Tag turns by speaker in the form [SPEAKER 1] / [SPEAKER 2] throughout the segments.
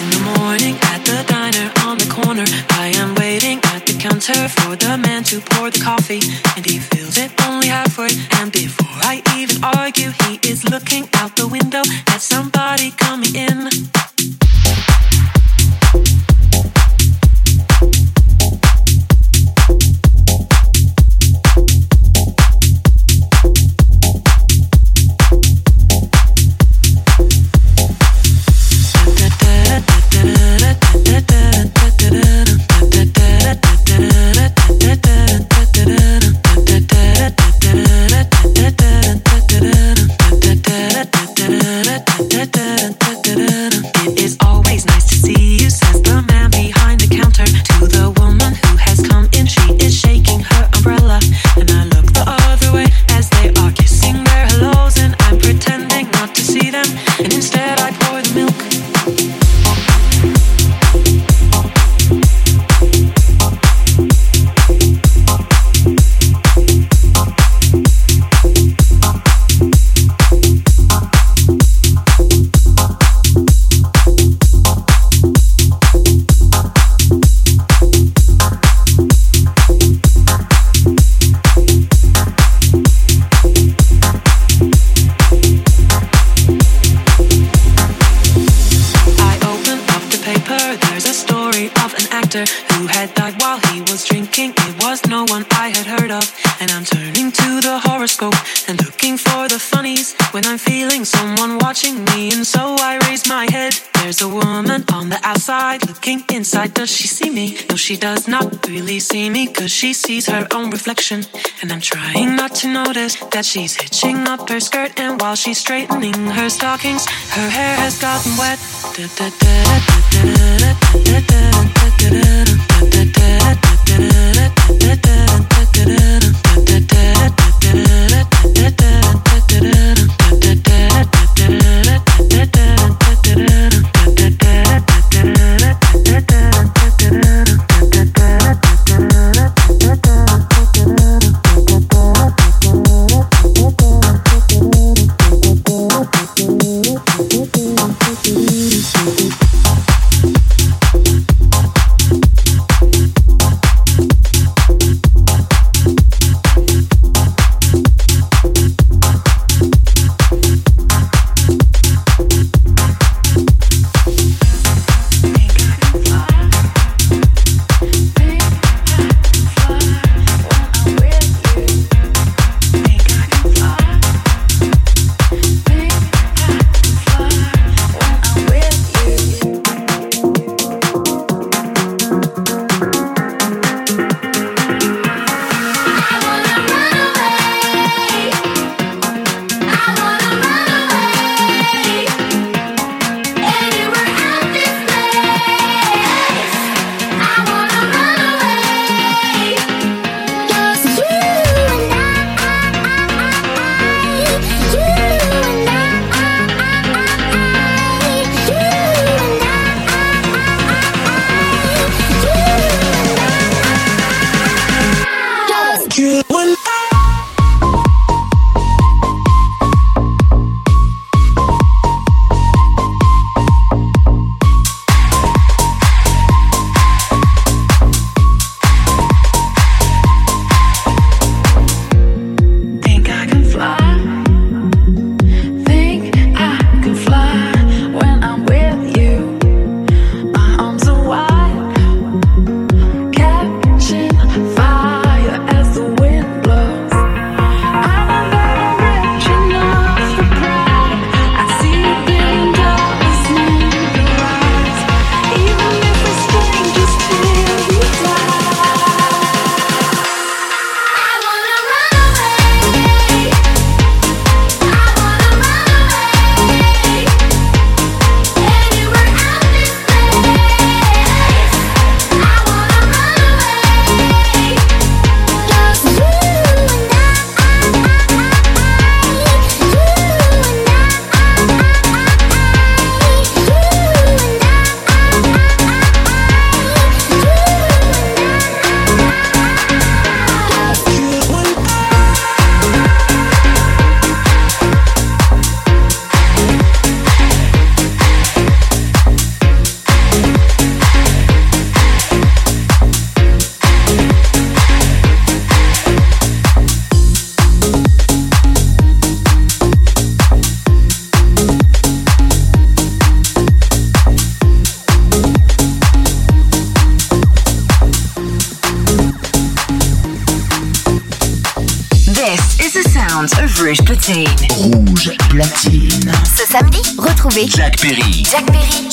[SPEAKER 1] in the morning at the diner on the corner. I am waiting at the counter for the man to pour the coffee, and he fills it only halfway. And before I even argue, he is looking out the window at somebody coming in. to notice that she's hitching up her skirt, and while she's straightening her stockings, her hair has gotten wet.
[SPEAKER 2] Da, da, da,
[SPEAKER 3] Jack Perry.
[SPEAKER 2] Jack Perry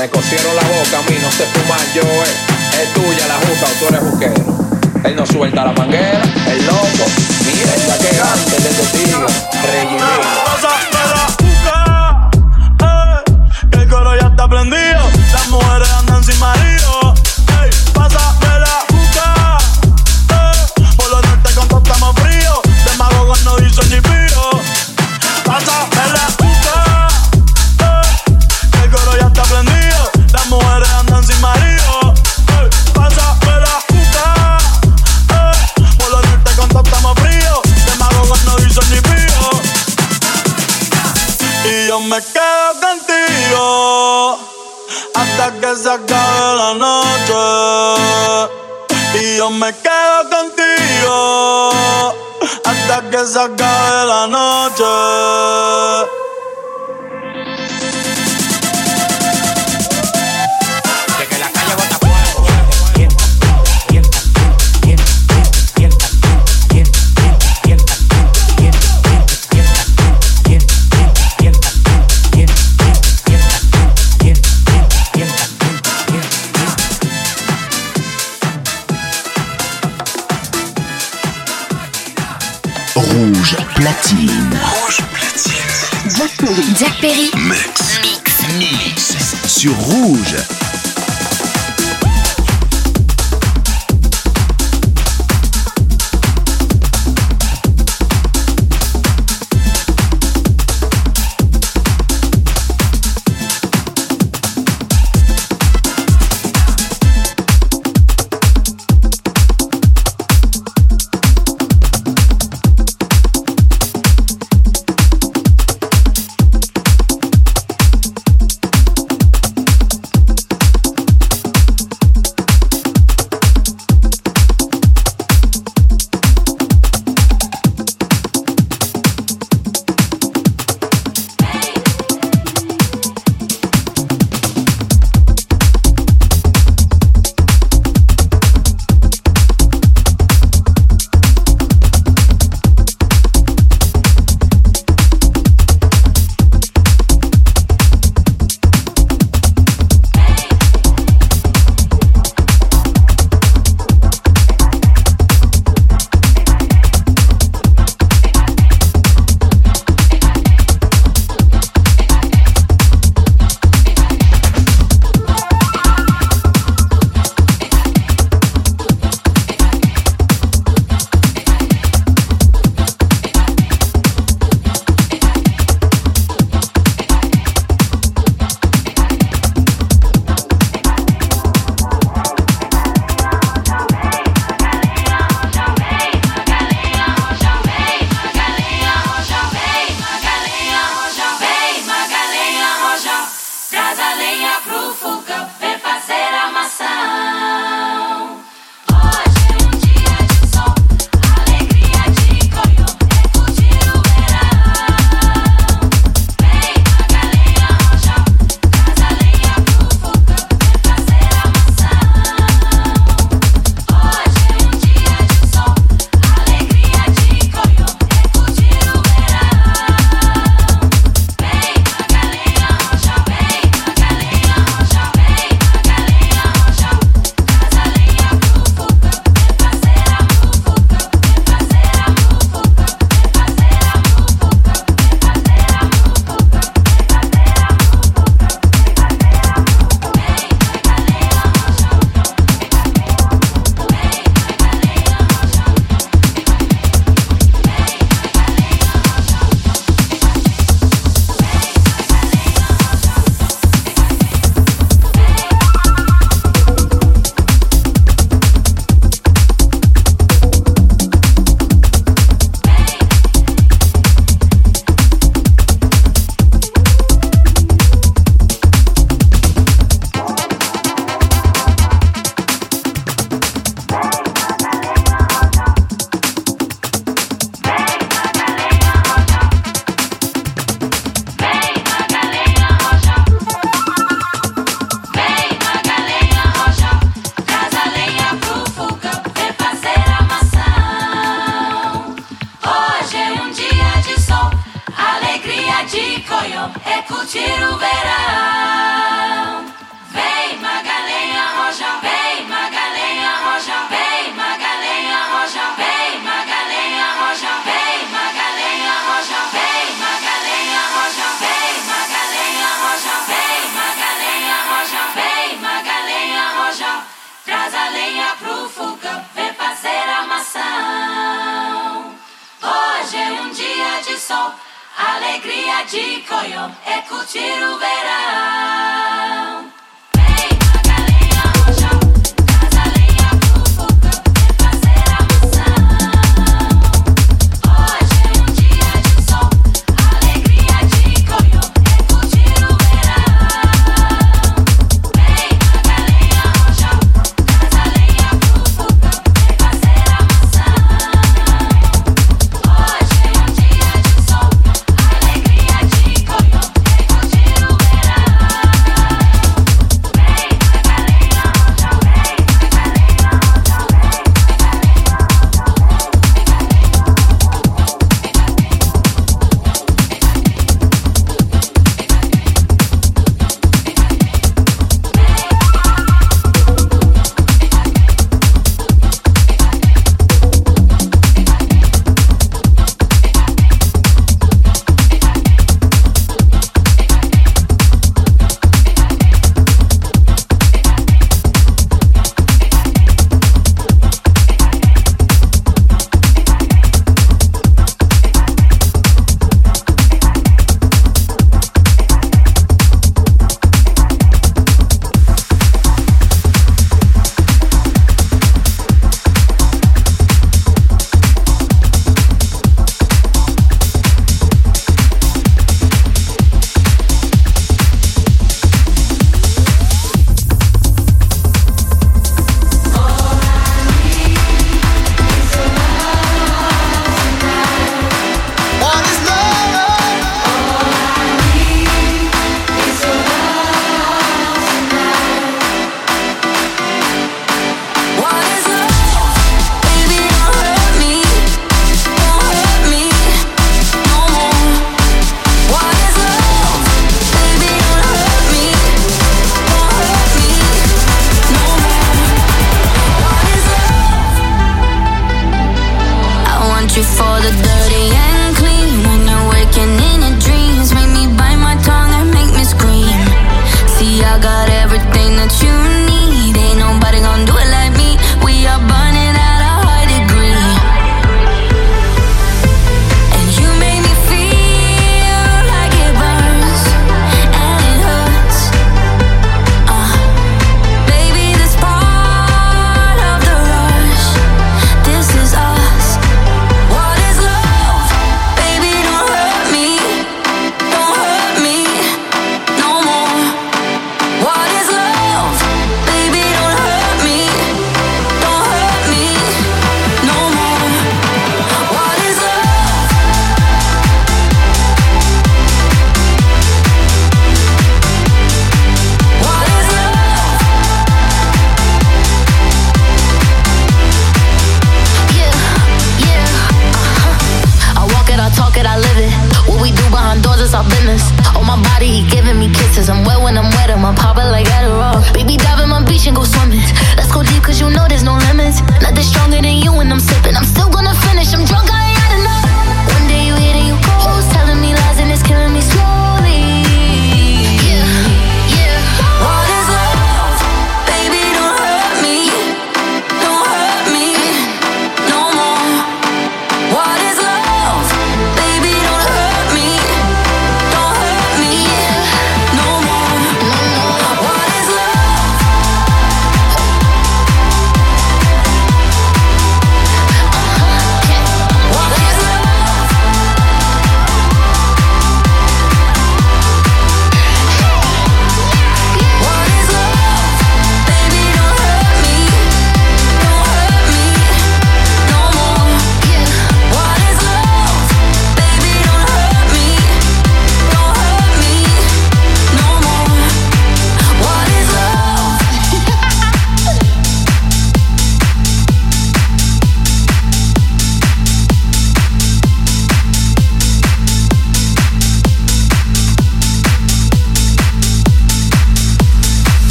[SPEAKER 1] Me
[SPEAKER 4] cosieron la boca, a mí no se fumar, yo es, es tuya la juca o tú eres buquero. Él no suelta la manguera, el loco, Mira, mierda que grande desde tigre,
[SPEAKER 5] rellenero. Hasta que se
[SPEAKER 6] platine. Rouge platine.
[SPEAKER 7] Jack Perry. Jack Perry.
[SPEAKER 6] Mix. Mix. Mix. Sur Rouge.
[SPEAKER 7] alegria de
[SPEAKER 3] Coió é
[SPEAKER 6] curtir o verão.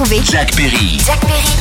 [SPEAKER 3] Jack Perry.
[SPEAKER 6] Jack Perry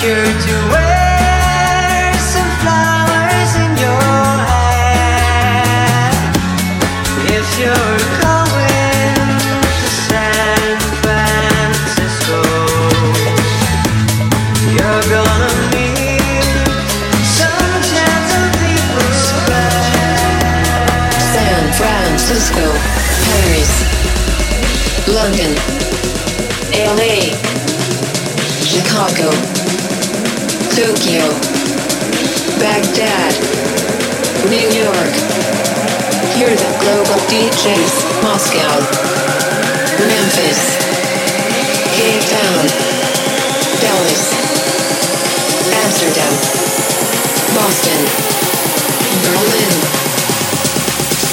[SPEAKER 8] sure to
[SPEAKER 9] Tokyo, Baghdad, New York. Hear the global DJs, Moscow, Memphis, Cape Town, Dallas, Amsterdam, Boston, Berlin,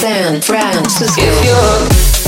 [SPEAKER 9] San Francisco.